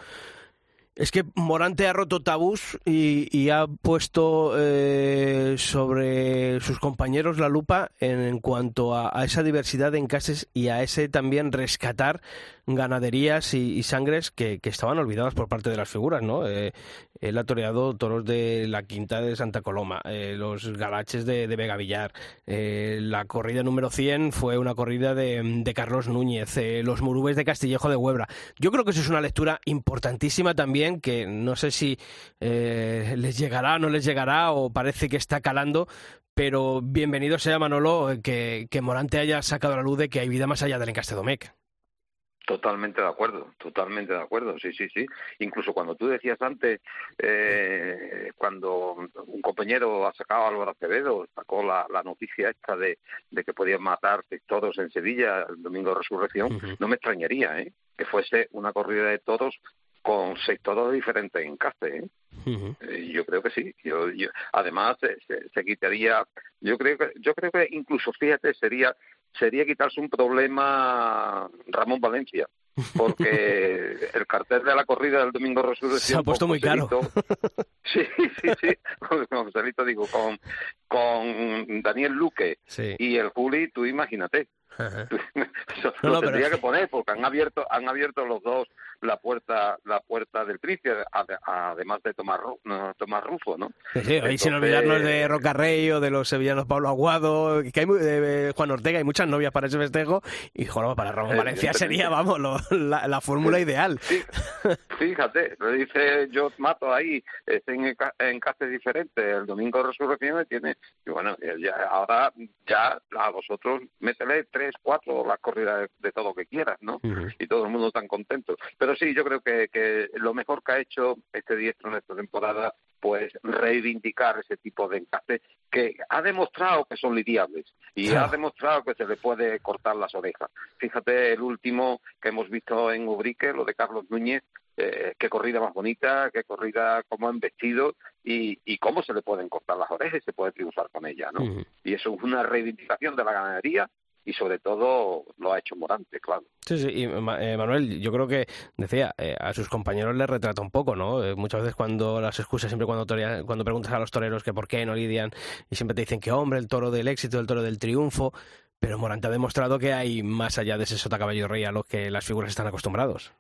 es que Morante ha roto tabús y, ha puesto eh, sobre sus compañeros la lupa en, cuanto a, esa diversidad de encases y a ese también rescatar ganaderías y, sangres que, estaban olvidadas por parte de las figuras, ¿no? Eh, él ha toreado toros de la Quinta de Santa Coloma, eh, los galaches de, de Vega Villar, eh, la corrida número 100 fue una corrida de, Carlos Núñez, los murubes de Castillejo de Huebra. Yo creo que eso es una lectura importantísima también, que no sé si les llegará o no les llegará, o parece que está calando, pero bienvenido sea Manolo que, que Morante haya sacado a la luz de que hay vida más allá del encaste Domecq. Totalmente de acuerdo, totalmente de acuerdo, sí, sí, sí. Incluso cuando tú decías antes, eh, cuando un compañero ha sacado a Álvaro Acevedo, sacó la, noticia esta de, que podían matar todos en Sevilla el domingo de resurrección, no me extrañaría ¿eh? que fuese una corrida de todos con seis toros diferentes en Cáceres. ¿eh? ¿eh? yo creo que sí. Yo, además, se, quitaría. Yo creo que, yo creo que incluso, fíjate, sería sería quitarse un problema Ramón Valencia porque el cartel de la corrida del domingo resurrección se ha puesto muy caro sí sí sí con Joselito digo con con Daniel Luque y el Juli tú imagínate Eso lo tendría que poner porque han abierto han abierto los dos la puerta la puerta del príncipe además de Tomás, Tomás Rufo no sí, sí sin olvidarnos de Rocarrey o de los sevillanos Pablo Aguado que hay de Juan Ortega hay muchas novias para ese festejo y joder, para Ramón Valencia sería vamos la, fórmula ideal. fíjate lo dice yo mato ahí en, en castes diferentes el domingo de resurrección tiene y bueno ya, ahora ya a vosotros métele tres cuatro las corridas de, todo que quieras no y todo el mundo tan contento. Pero sí, yo creo que, que lo mejor que ha hecho este diestro en esta temporada pues reivindicar ese tipo de encaje que ha demostrado que son lidiables y ha demostrado que se le puede cortar las orejas. Fíjate el último que hemos visto en Ubrique, lo de Carlos Núñez, eh, qué corrida más bonita, qué corrida cómo han vestido y, y, cómo se le pueden cortar las orejas y se puede triunfar con ella, ¿no? Y eso es una reivindicación de la ganadería y sobre todo lo ha hecho Morante, claro. Sí, sí, y eh, Manuel, yo creo que, decía, eh, a sus compañeros les retrata un poco, ¿no? Eh, muchas veces cuando las excusas, siempre cuando, cuando preguntas a los toreros que por qué no lidian, y siempre te dicen que, hombre, el toro del éxito, el toro del triunfo, pero Morante ha demostrado que hay más allá de ese sota caballo rey a lo que las figuras están acostumbrados.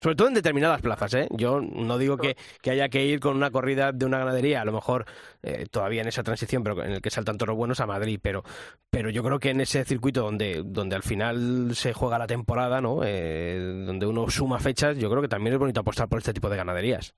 Sobre todo en determinadas plazas, ¿eh? Yo no digo que, haya que ir con una corrida de una ganadería, a lo mejor eh, todavía en esa transición, pero en el que saltan toros buenos a Madrid, pero, pero yo creo que en ese circuito donde, donde al final se juega la temporada, ¿no? Eh, donde uno suma fechas, yo creo que también es bonito apostar por este tipo de ganaderías.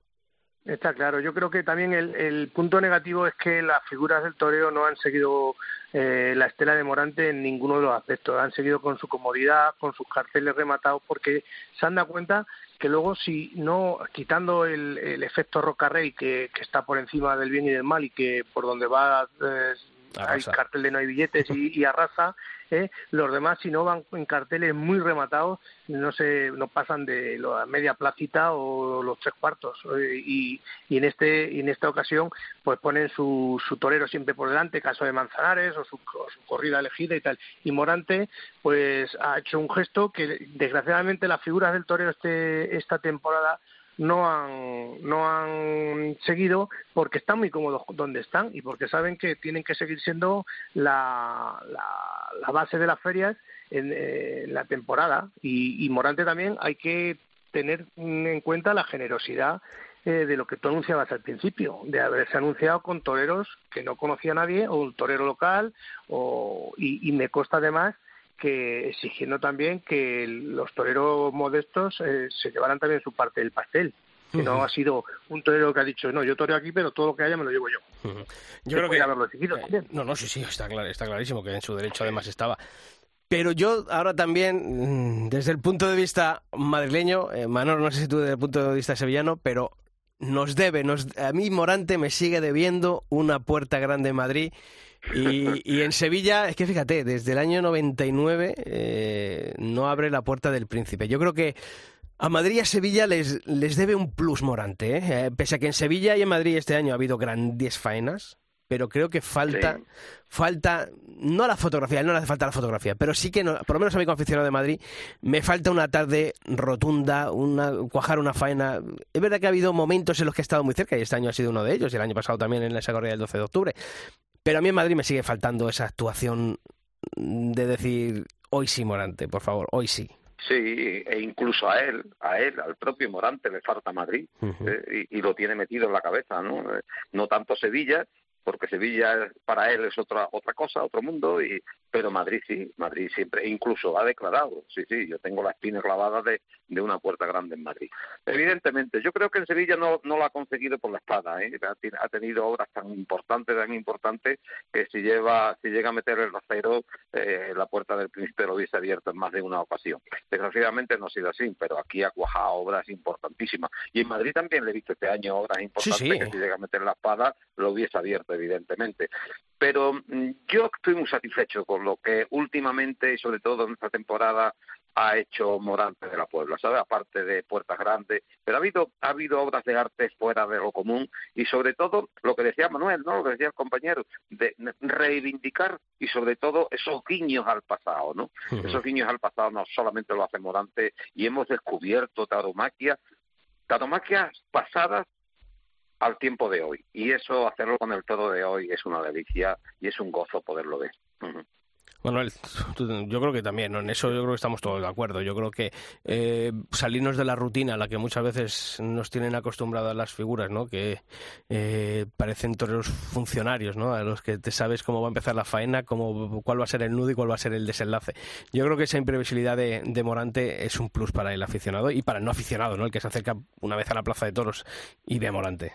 Está claro. Yo creo que también el, el punto negativo es que las figuras del toreo no han seguido eh, la estela de Morante en ninguno de los aspectos. Han seguido con su comodidad, con sus carteles rematados, porque se han dado cuenta que luego si no, quitando el, el efecto Rocarrey que, que está por encima del bien y del mal y que por donde va eh, hay cartel de no hay billetes y, y arrasa, ¿eh? los demás si no van en carteles muy rematados, no se, no pasan de la media placita o los tres cuartos y, y en este y en esta ocasión pues ponen su, su torero siempre por delante, caso de Manzanares o su, o su corrida elegida y tal. Y Morante pues ha hecho un gesto que desgraciadamente las figuras del torero este, esta temporada no han, no han seguido porque están muy cómodos donde están y porque saben que tienen que seguir siendo la, la, base de las ferias en, eh, la temporada. Y, y, Morante también hay que tener en cuenta la generosidad eh, de lo que tú anunciabas al principio, de haberse anunciado con toreros que no conocía nadie o un torero local o, y, y me consta además que exigiendo también que los toreros modestos eh, se llevaran también su parte del pastel. Que no ha sido un torero que ha dicho, no, yo toreo aquí, pero todo lo que haya me lo llevo yo. Yo creo que... haberlo exigido eh, No, no, sí, sí, está, está clarísimo que en su derecho además estaba. Pero yo ahora también, mm, desde el punto de vista madrileño, eh, Manor, no sé si tú desde el punto de vista sevillano, pero nos debe, nos, a mí Morante me sigue debiendo una puerta grande en Madrid y, en Sevilla, es que fíjate, desde el año 99 eh, no abre la puerta del príncipe. Yo creo que a Madrid y a Sevilla les, les debe un plus morante. ¿eh? Eh, pese a que en Sevilla y en Madrid este año ha habido grandes faenas, pero creo que falta, falta, no la fotografía, no le hace falta la fotografía, pero sí que, por lo menos a mí como aficionado de Madrid, me falta una tarde rotunda, una, cuajar una faena. Es verdad que ha habido momentos en los que he estado muy cerca y este año ha sido uno de ellos, y el año pasado también en esa corrida del 12 de octubre, pero a mí en Madrid me sigue faltando esa actuación de decir, hoy sí, Morante, por favor, hoy sí. Sí, e incluso a él, a él, al propio Morante le falta Madrid eh, y, y, lo tiene metido en la cabeza, ¿no? Eh, no tanto Sevilla, porque Sevilla para él es otra otra cosa, otro mundo, y pero Madrid sí, Madrid siempre, e incluso ha declarado, sí, sí, yo tengo la espina clavada de, de una puerta grande en Madrid. Evidentemente, yo creo que en Sevilla no, no lo ha conseguido por la espada, ¿eh? ha, tenido obras tan importantes, tan importantes, que si lleva, si llega a meter el acero, eh, la puerta del príncipe lo hubiese abierto en más de una ocasión. Desgraciadamente no ha sido así, pero aquí ha cuajado obras importantísimas. Y en Madrid también le he visto este año obras importantes que si llega a meter la espada lo hubiese abierto, evidentemente. Pero mm, yo estoy muy satisfecho con lo que últimamente y sobre todo en esta temporada ha hecho Morante de la Puebla, ¿sabe? Aparte de Puertas Grandes, pero ha habido, ha habido obras de arte fuera de lo común y sobre todo lo que decía Manuel, ¿no? Lo que decía el compañero, de reivindicar y sobre todo esos guiños al pasado, ¿no? Esos guiños al pasado no solamente lo hace Morante y hemos descubierto tauromaquias, tauromaquias pasadas al tiempo de hoy. Y eso, hacerlo con el todo de hoy, es una delicia y es un gozo poderlo ver. Bueno, yo creo que también, en eso yo creo que estamos todos de acuerdo. Yo creo que eh, salirnos de la rutina a la que muchas veces nos tienen acostumbradas las figuras, ¿no? Que eh, parecen toreros funcionarios, ¿no? A los que te sabes cómo va a empezar la faena, cómo, cuál va a ser el nudo y cuál va a ser el desenlace. Yo creo que esa imprevisibilidad de, de Morante es un plus para el aficionado y para el no aficionado, ¿no? El que se acerca una vez a la plaza de toros y ve Morante.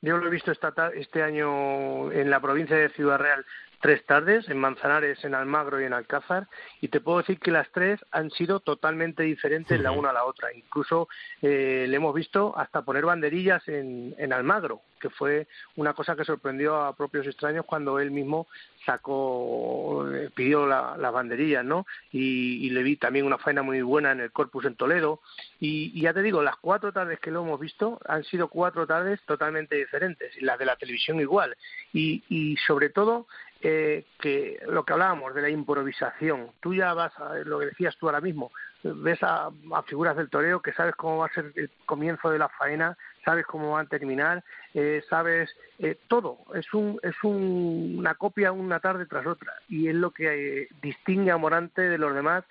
Yo lo he visto esta este año en la provincia de Ciudad Real tres tardes, en Manzanares, en Almagro y en Alcázar, y te puedo decir que las tres han sido totalmente diferentes la una a la otra. Incluso eh, le hemos visto hasta poner banderillas en, en Almagro, que fue una cosa que sorprendió a propios extraños cuando él mismo sacó, eh, pidió las banderillas, ¿no? Y, le vi también una faena muy buena en el Corpus en Toledo. Y, y, ya te digo, las cuatro tardes que lo hemos visto han sido cuatro tardes totalmente diferentes, y las de la televisión igual. Y, y sobre todo, eh, que lo que hablábamos de la improvisación, tú ya vas a lo que decías tú ahora mismo, ves a, figuras del toreo que sabes cómo va a ser el comienzo de la faena, sabes cómo van a terminar, eh, sabes eh, todo, es, un, es un, una copia una tarde tras otra y es lo que eh, distingue a Morante de los demás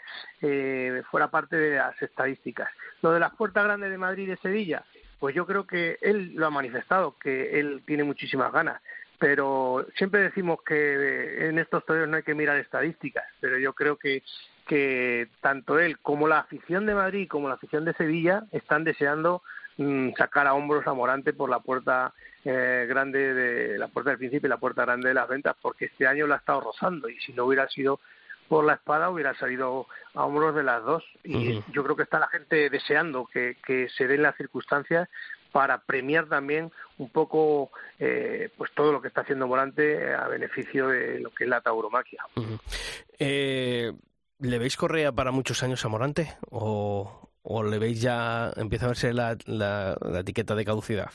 fuera parte de las estadísticas. Lo de las puertas grandes de Madrid y de Sevilla, pues yo creo que él lo ha manifestado, que él tiene muchísimas ganas pero siempre decimos que en estos toreros no hay que mirar estadísticas, pero yo creo que, que tanto él como la afición de Madrid como la afición de Sevilla están deseando mm, sacar a hombros a Morante por la puerta eh, grande de la puerta del principio y la puerta grande de las ventas, porque este año la ha estado rozando y si no hubiera sido por la espada hubiera salido a hombros de las dos y yo creo que está la gente deseando que, que se den las circunstancias para premiar también un poco eh, pues todo lo que está haciendo Morante a beneficio de lo que es la tauromaquia. Eh, ¿Le veis Correa para muchos años a Morante? ¿O, o le veis ya, empieza a verse la, la, la etiqueta de caducidad?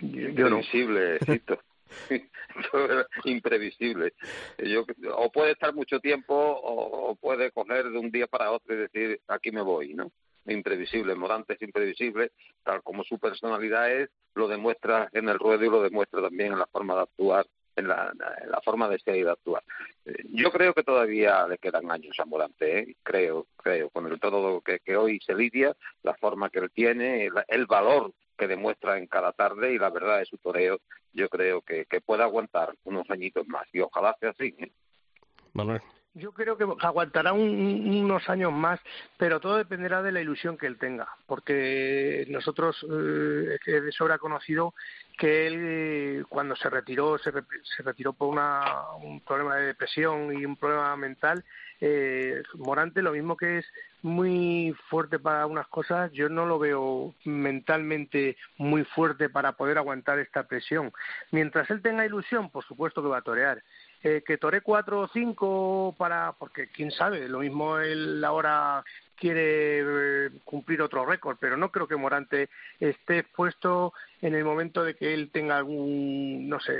Yo, no. Imprevisible, imprevisible. Yo, o puede estar mucho tiempo o, o, puede coger de un día para otro y decir, aquí me voy, ¿no? Imprevisible, Morante es imprevisible, tal como su personalidad es, lo demuestra en el ruedo y lo demuestra también en la forma de actuar en la, forma de ser y de actuar. Yo creo que todavía le quedan años a Morante, ¿eh? creo, creo, con el todo que, que hoy se lidia, la forma que él tiene, el, el, valor que demuestra en cada tarde y la verdad de su toreo, yo creo que, que puede aguantar unos añitos más y ojalá sea así. ¿eh? Yo creo que aguantará un, unos años más, pero todo dependerá de la ilusión que él tenga, porque nosotros eh, es de sobra conocido que él cuando se retiró se, se retiró por una, un problema de depresión y un problema mental eh, Morante lo mismo que es muy fuerte para unas cosas yo no lo veo mentalmente muy fuerte para poder aguantar esta presión. Mientras él tenga ilusión por supuesto que va a torear eh, que tore cuatro o cinco para porque quién sabe lo mismo él ahora quiere eh, cumplir otro récord, pero no creo que Morante esté puesto en el momento de que él tenga algún, no sé,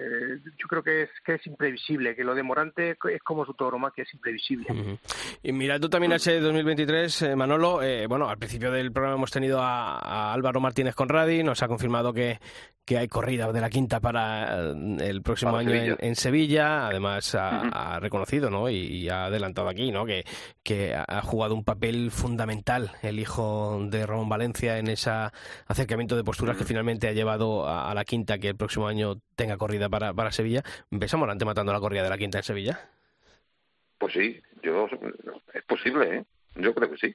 yo creo que es que es imprevisible, que lo de Morante es como su que es imprevisible. Uh -huh. Y mirando también a ese 2023, eh, Manolo, eh, bueno, al principio del programa hemos tenido a, a Álvaro Martínez Conradi, nos ha confirmado que, que hay corrida de la quinta para el próximo para año Sevilla. en, en, Sevilla. Además, ha, uh -huh. ha reconocido ¿no? y, y, ha adelantado aquí ¿no? que, que ha jugado un papel fundamental el hijo de Ramón Valencia en ese acercamiento de posturas que finalmente ha llevado a, a, la quinta que el próximo año tenga corrida para, para Sevilla. ¿Ves a Morante matando la corrida de la quinta en Sevilla? Pues sí, yo es posible, ¿eh? Yo creo que sí.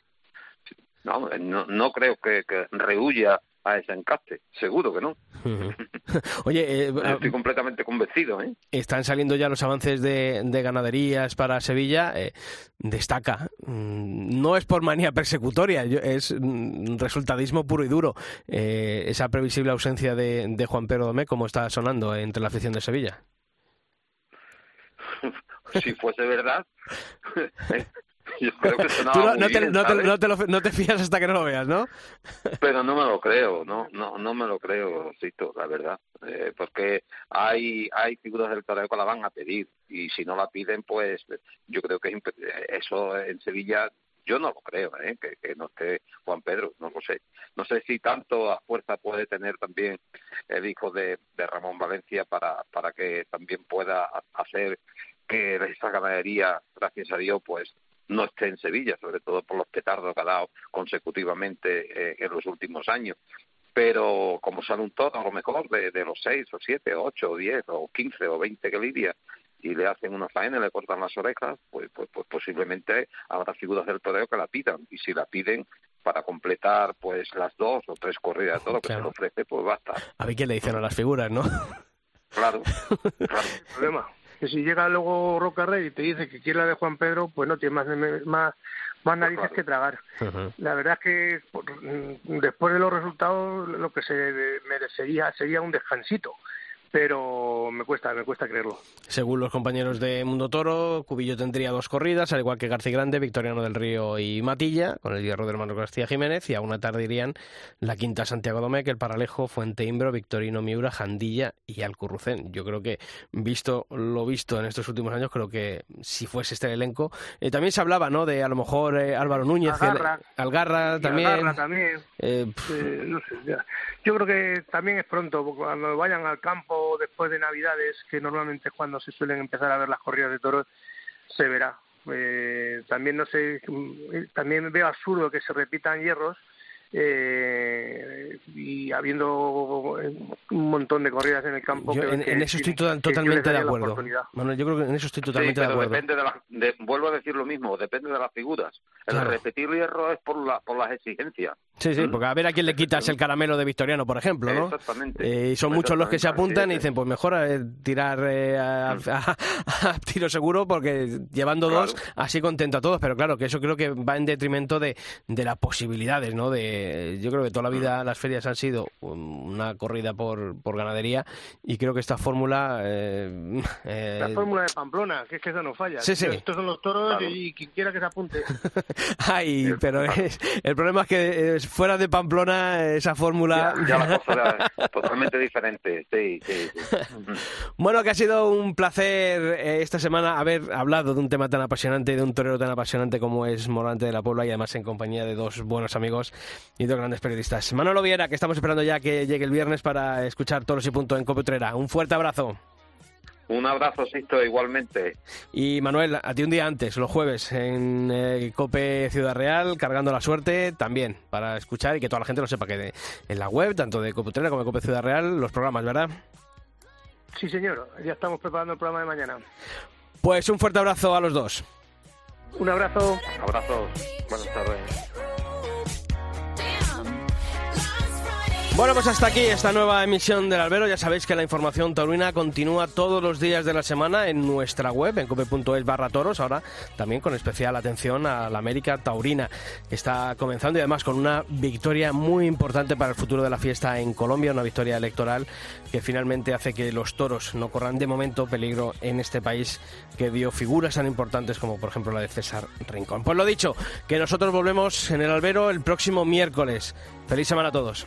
No, no, no creo que, que rehuya a ese encaste, seguro que no. Uh -huh. Oye, eh, estoy completamente convencido. ¿eh? Están saliendo ya los avances de, de ganaderías para Sevilla. Eh, destaca, mm, no es por manía persecutoria, es mm, resultadismo puro y duro. Eh, esa previsible ausencia de, de Juan Pedro Domé, como está sonando entre la afición de Sevilla. si fuese verdad, yo creo que sonaba Tú no, muy te, bien, no, te, ¿sabes? no, te lo, no, te, fías hasta que no lo veas, ¿no? Pero no me lo creo, no, no, no me lo creo, Cito, la verdad, eh, porque hay, hay figuras del toreo que la van a pedir y si no la piden, pues yo creo que eso en Sevilla yo no lo creo, ¿eh? que, que, no esté Juan Pedro, no lo sé. No sé si tanto a fuerza puede tener también el hijo de, de Ramón Valencia para, para que también pueda hacer que esa ganadería, gracias a Dios, pues no esté en Sevilla, sobre todo por los petardos que ha dado consecutivamente eh, en los últimos años. Pero como sale un toro, a lo mejor de, de los seis o siete, o ocho o diez o quince o veinte que lidia y le hacen una faena y le cortan las orejas, pues, pues, pues posiblemente habrá figuras del toreo que la pidan. Y si la piden para completar pues las dos o tres corridas todo que claro. se le ofrece, pues basta. A ver qué le dicen a las figuras, ¿no? Claro, claro. Problema que si llega luego Roca Rey y te dice que quiere la de Juan Pedro, pues no tiene más, más, más narices que tragar. Uh -huh. La verdad es que mm, después de los resultados lo que se merecería sería un descansito pero me cuesta, me cuesta creerlo. Según los compañeros de Mundo Toro, Cubillo tendría dos corridas, al igual que García Grande, Victoriano del Río y Matilla, con el hierro de hermano García Jiménez, y a una tarde irían la quinta Santiago Domecq, el Paralejo, Fuente Imbro, Victorino Miura, Jandilla y Alcurrucén. Yo creo que, visto lo visto en estos últimos años, creo que si fuese este elenco, eh, también se hablaba, ¿no?, de a lo mejor eh, Álvaro Núñez, Algarra, Algarra también. Algarra también. Eh, no sé, ya. Yo creo que también es pronto, cuando vayan al campo después de Navidades, que normalmente es cuando se suelen empezar a ver las corridas de toros, se verá. Eh, también no sé, también veo absurdo que se repitan hierros eh, y habiendo un montón de corridas en el campo. Yo en, que, en, eso estoy total, totalmente de acuerdo. Bueno, yo creo que en eso estoy totalmente sí, de acuerdo. Depende de, la, de vuelvo a decir lo mismo, depende de las figuras. El claro. repetir hierro es por, la, por las exigencias. Sí, sí, porque a ver a quién le quitas el caramelo de Victoriano, por ejemplo, ¿no? Exactamente. Eh, y son muchos los que se apuntan y dicen, pues mejor eh, tirar eh, a, a, a, tiro seguro porque llevando claro. dos así contento a todos. Pero claro, que eso creo que va en detrimento de, de las posibilidades, ¿no? De, porque yo creo que toda la vida las ferias han sido una corrida por, por ganadería y creo que esta fórmula... Eh, eh, La fórmula de Pamplona, que es que esa no falla. Sí, sí. Estos son los toros Claro. y quien quiera que se apunte. Ay, pero es- el problema es que eh, fuera de Pamplona esa fórmula... Ya, ya la cosa era totalmente diferente, sí, sí. sí. Bueno, que ha sido un placer eh, esta semana haber hablado de un tema tan apasionante de un torero tan apasionante como es Morante de la Puebla y además en compañía de dos buenos amigos y dos grandes periodistas. Manolo Viera, que estamos esperando ya que llegue el viernes para escuchar Toros y Punto en Cope Utrera. Un fuerte abrazo. Un abrazo, Sisto, igualmente. Y Manuel, a ti un día antes, los jueves, en eh, Cope Ciudad Real, cargando la suerte también, para escuchar y que toda la gente lo sepa que de- en la web, tanto de Cope Utrera como de Cope Ciudad Real, los programas, ¿verdad? Sí, señor. Ya estamos preparando el programa de mañana. Pues un fuerte abrazo a los dos. Un abrazo. Abrazos. Buenas tardes. Bueno, pues hasta aquí esta nueva emisión del Albero. Ya sabéis que la información taurina continúa todos los días de la semana en nuestra web, en cope.es barra toros. Ahora también con especial atención a la América Taurina, que está comenzando y además con una victoria muy importante para el futuro de la fiesta en Colombia, una victoria electoral que finalmente hace que los toros no corran de momento peligro en este país que vio figuras tan importantes como por ejemplo la de César Rincón. Pues lo dicho, que nosotros volvemos en el Albero el próximo miércoles. Feliz semana a todos.